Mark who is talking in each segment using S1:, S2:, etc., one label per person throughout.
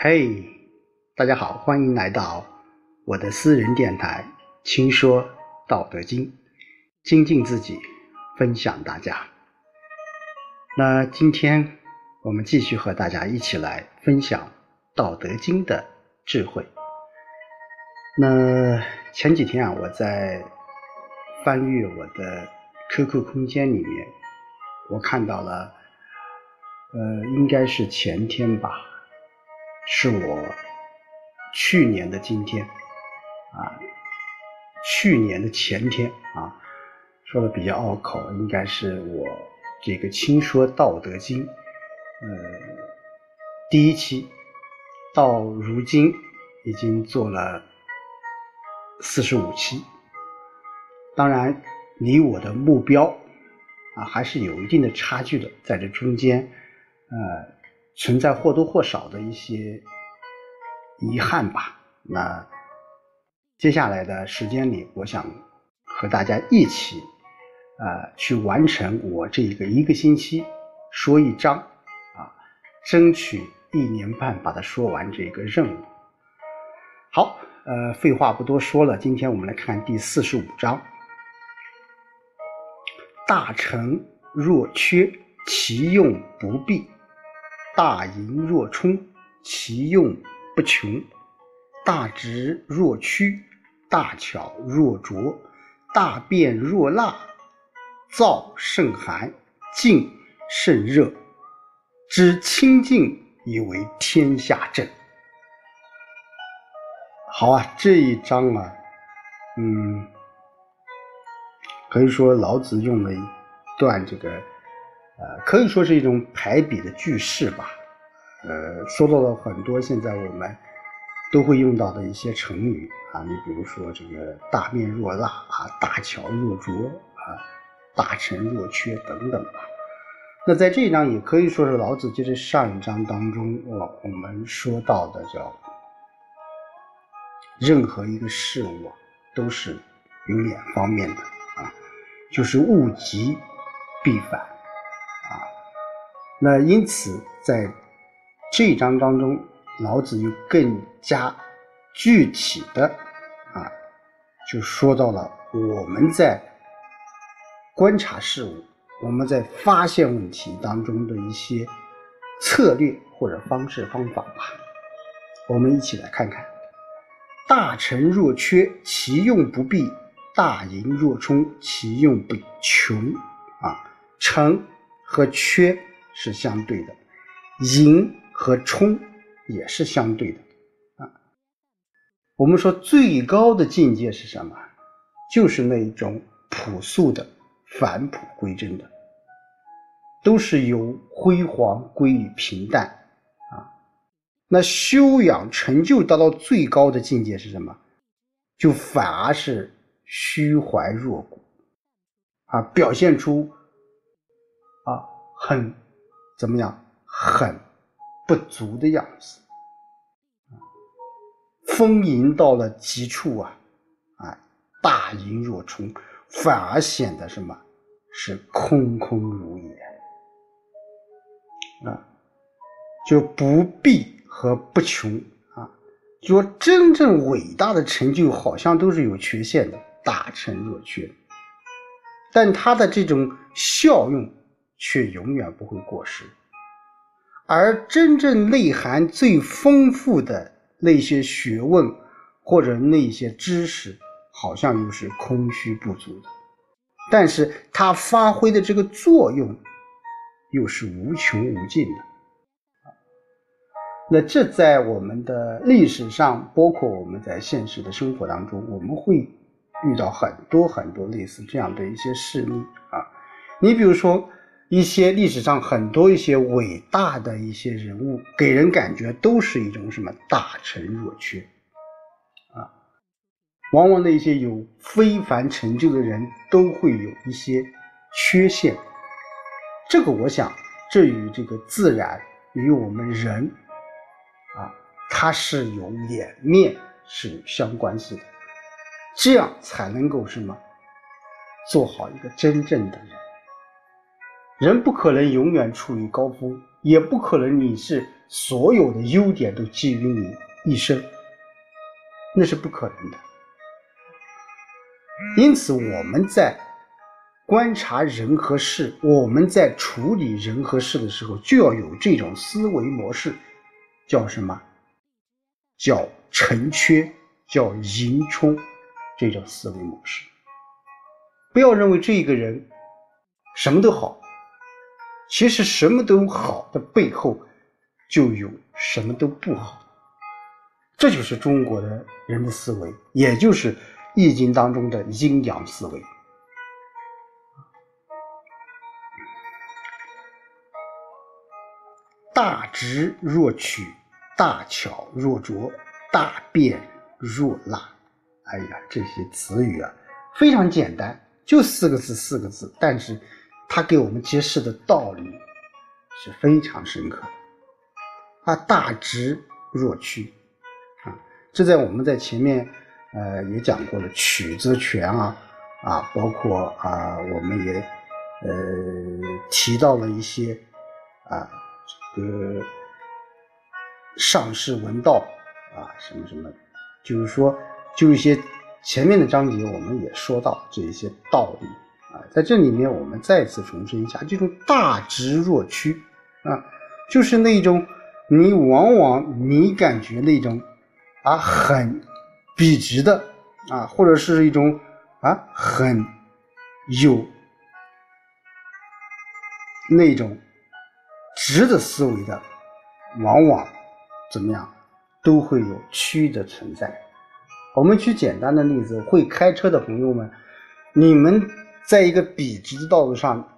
S1: 嘿，大家好，欢迎来到我的私人电台《轻说道德经》，精进自己，分享大家。那今天我们继续和大家一起来分享《道德经》的智慧。那前几天啊，我在翻阅我的 QQ 空间里面，我看到了，呃，应该是前天吧。是我去年的今天啊，去年的前天啊，说的比较拗口，应该是我这个轻说《道德经》呃第一期，到如今已经做了四十五期，当然离我的目标啊还是有一定的差距的，在这中间呃。存在或多或少的一些遗憾吧。那接下来的时间里，我想和大家一起，呃，去完成我这个一个星期说一章啊，争取一年半把它说完这个任务。好，呃，废话不多说了，今天我们来看第四十五章：大成若缺，其用不弊。大盈若冲，其用不穷；大直若屈，大巧若拙，大辩若蜡，燥甚寒，静甚热。知清静以为天下正。好啊，这一章啊，嗯，可以说老子用了一段这个。呃，可以说是一种排比的句式吧。呃，说到了很多现在我们都会用到的一些成语啊，你比如说这个大面若蜡啊，大巧若拙啊，大成若缺等等吧。那在这一章也可以说是老子接着上一章当中我我们说到的叫任何一个事物都是有两方面的啊，就是物极必反。那因此，在这章当中，老子又更加具体的啊，就说到了我们在观察事物、我们在发现问题当中的一些策略或者方式方法吧。我们一起来看看：大成若缺，其用不弊；大盈若冲，其用不穷。啊，成和缺。是相对的，盈和冲也是相对的啊。我们说最高的境界是什么？就是那一种朴素的、返璞归真的，都是由辉煌归于平淡啊。那修养成就达到最高的境界是什么？就反而是虚怀若谷啊，表现出啊很。怎么样？很不足的样子，丰盈到了极处啊！啊，大盈若冲，反而显得什么？是空空如也啊！就不必和不穷啊！就说真正伟大的成就，好像都是有缺陷的，大成若缺，但它的这种效用。却永远不会过时，而真正内涵最丰富的那些学问或者那些知识，好像又是空虚不足的。但是它发挥的这个作用，又是无穷无尽的。那这在我们的历史上，包括我们在现实的生活当中，我们会遇到很多很多类似这样的一些事例啊。你比如说。一些历史上很多一些伟大的一些人物，给人感觉都是一种什么大成若缺啊。往往那些有非凡成就的人都会有一些缺陷。这个我想，这与这个自然与我们人啊，它是有两面是相关系的。这样才能够什么做好一个真正的人。人不可能永远处于高峰，也不可能你是所有的优点都基于你一生，那是不可能的。因此，我们在观察人和事，我们在处理人和事的时候，就要有这种思维模式，叫什么？叫成缺，叫盈冲，这种思维模式。不要认为这一个人什么都好，其实什么都好的背后就有什么都不好。这就是中国的人的思维，也就是《易经》当中的阴阳思维。大直若曲，大巧若拙，大辩若辣。哎呀，这些词语啊，非常简单。就四个字，四个字，但是他给我们揭示的道理是非常深刻的。啊，大直若屈，啊，这在我们在前面呃也讲过了，曲则全啊，啊，包括啊，我们也呃提到了一些啊，这个上士闻道啊，什么什么，就是说，就一些。前面的章节我们也说到这一些道理在这里面我们再次重申一下，这种大直若屈啊，就是那种你往往你感觉那种啊很笔直的啊，或者是一种啊很有那种直的思维的，往往怎么样都会有曲的存在。我们举简单的例子，会开车的朋友们，你们在一个笔直的道路上，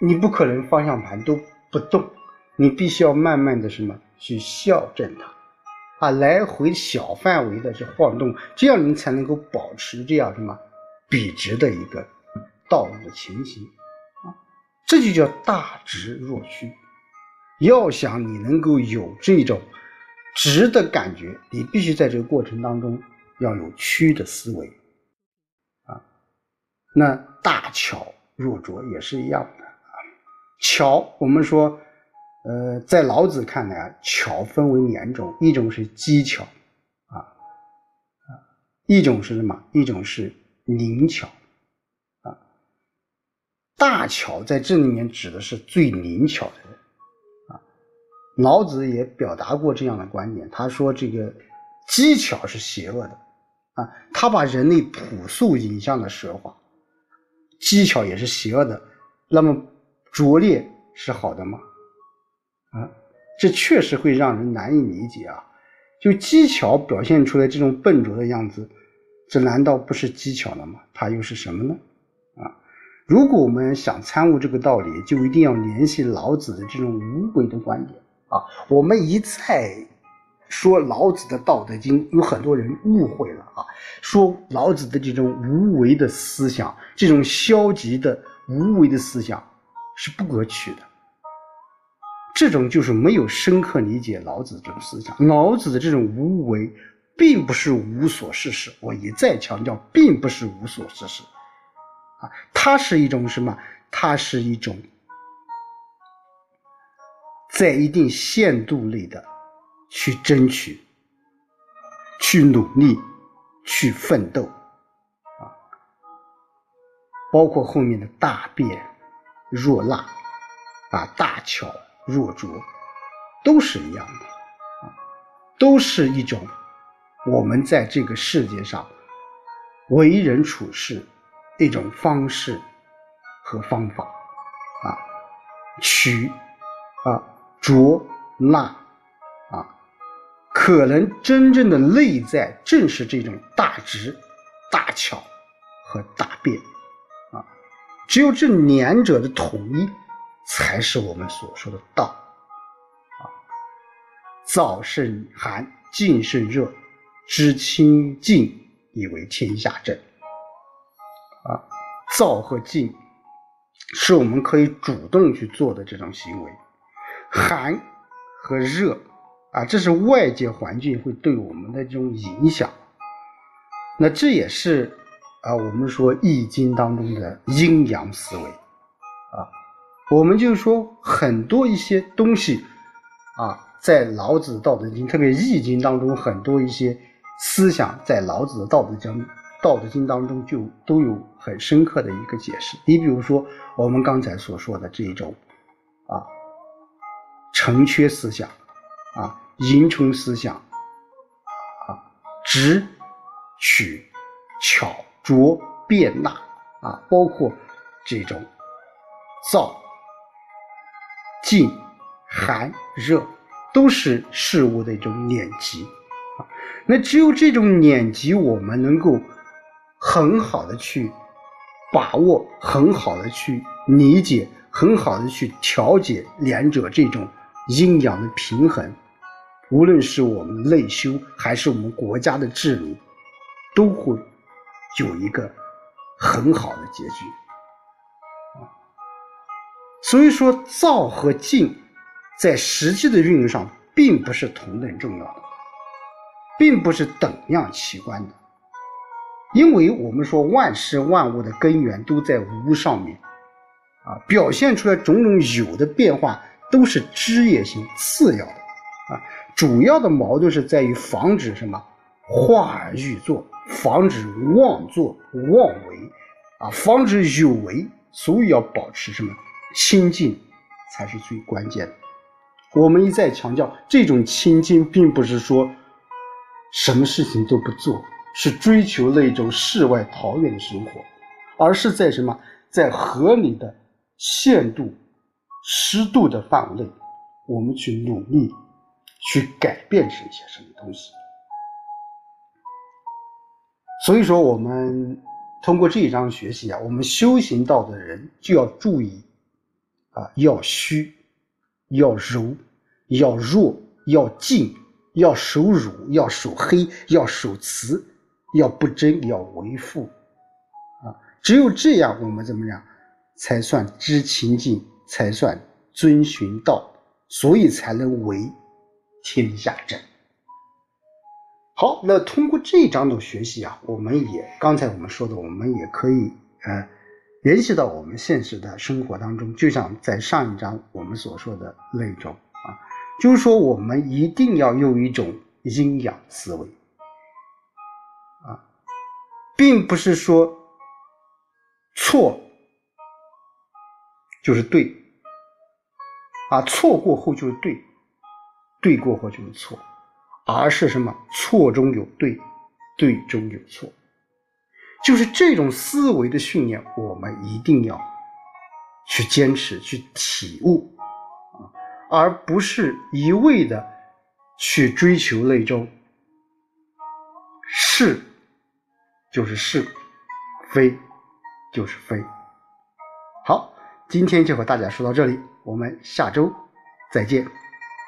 S1: 你不可能方向盘都不动，你必须要慢慢的什么去校正它，啊，来回小范围的去晃动，这样你才能够保持这样什么笔直的一个道路的情形，啊，这就叫大直若屈。要想你能够有这种直的感觉，你必须在这个过程当中。要有曲的思维，那大巧若拙也是一样的啊。巧，我们说，呃，在老子看来啊，巧分为两种，一种是机巧，啊啊，一种是什么？一种是灵巧，啊。大巧在这里面指的是最灵巧的人，啊。老子也表达过这样的观点，他说这个机巧是邪恶的。啊，他把人类朴素引向了奢华，技巧也是邪恶的。那么拙劣是好的吗？啊，这确实会让人难以理解啊！就技巧表现出来这种笨拙的样子，这难道不是技巧了吗？它又是什么呢？啊，如果我们想参悟这个道理，就一定要联系老子的这种无为的观点啊！我们一再。说老子的《道德经》，有很多人误会了啊！说老子的这种无为的思想，这种消极的无为的思想是不可取的。这种就是没有深刻理解老子这种思想。老子的这种无为，并不是无所事事。我一再强调，并不是无所事事啊，它是一种什么？它是一种在一定限度内的。去争取，去努力，去奋斗，啊，包括后面的大辩若辣，啊，大巧若拙，都是一样的，啊，都是一种我们在这个世界上为人处事一种方式和方法，啊，取，啊，拙辣。可能真正的内在正是这种大直、大巧和大变啊，只有这两者的统一，才是我们所说的道啊。燥胜寒，静胜热，知清静以为天下正啊。燥和静是我们可以主动去做的这种行为，寒和热。啊，这是外界环境会对我们的这种影响，那这也是啊，我们说《易经》当中的阴阳思维啊，我们就是说很多一些东西啊，在老子《道德经》，特别《易经》当中，很多一些思想在老子的《道德经》《道德经》当中就都有很深刻的一个解释。你比如说，我们刚才所说的这种啊，成缺思想啊，盈充思想啊，直取巧拙变纳啊，包括这种燥、静、寒、热。都是事物的一种碾击啊，那只有这种碾击，我们能够很好的去把握，很好的去理解，很好的去调节两者这种阴阳的平衡。无论是我们内修，还是我们国家的治理，都会有一个很好的结局啊。所以说，躁和静。在实际的运用上，并不是同等重要的，并不是等量齐观的，因为我们说万事万物的根源都在无上面，啊，表现出来种种有的变化都是枝叶性、次要的，主要的矛盾是在于防止什么？化而欲作，防止妄作妄为，啊，防止有为，所以要保持什么？清净，才是最关键的。我们一再强调，这种清净并不是说什么事情都不做，是追求那种世外桃源的生活，而是在什么，在合理的限度、适度的范围内，我们去努力去改变这些什么东西。所以说，我们通过这一章学习啊，我们修行道的人就要注意啊，要虚。要柔，要弱，要静，要守辱，要守黑，要守慈，要不争，要为父，啊，只有这样，我们怎么样，才算知情境，才算遵循道，所以才能为天下正。好，那通过这一章的学习啊，我们也刚才我们说的，我们也可以呃。联系到我们现实的生活当中，就像在上一章我们所说的那种啊，就是说我们一定要用一种阴阳思维啊，并不是说错就是对啊，错过后就是对，对过或就是错，而是什么？错中有对，对中有错。就是这种思维的训练，我们一定要去坚持、去体悟啊，而不是一味的去追求那种是就是是，非就是非。好，今天就和大家说到这里，我们下周再见。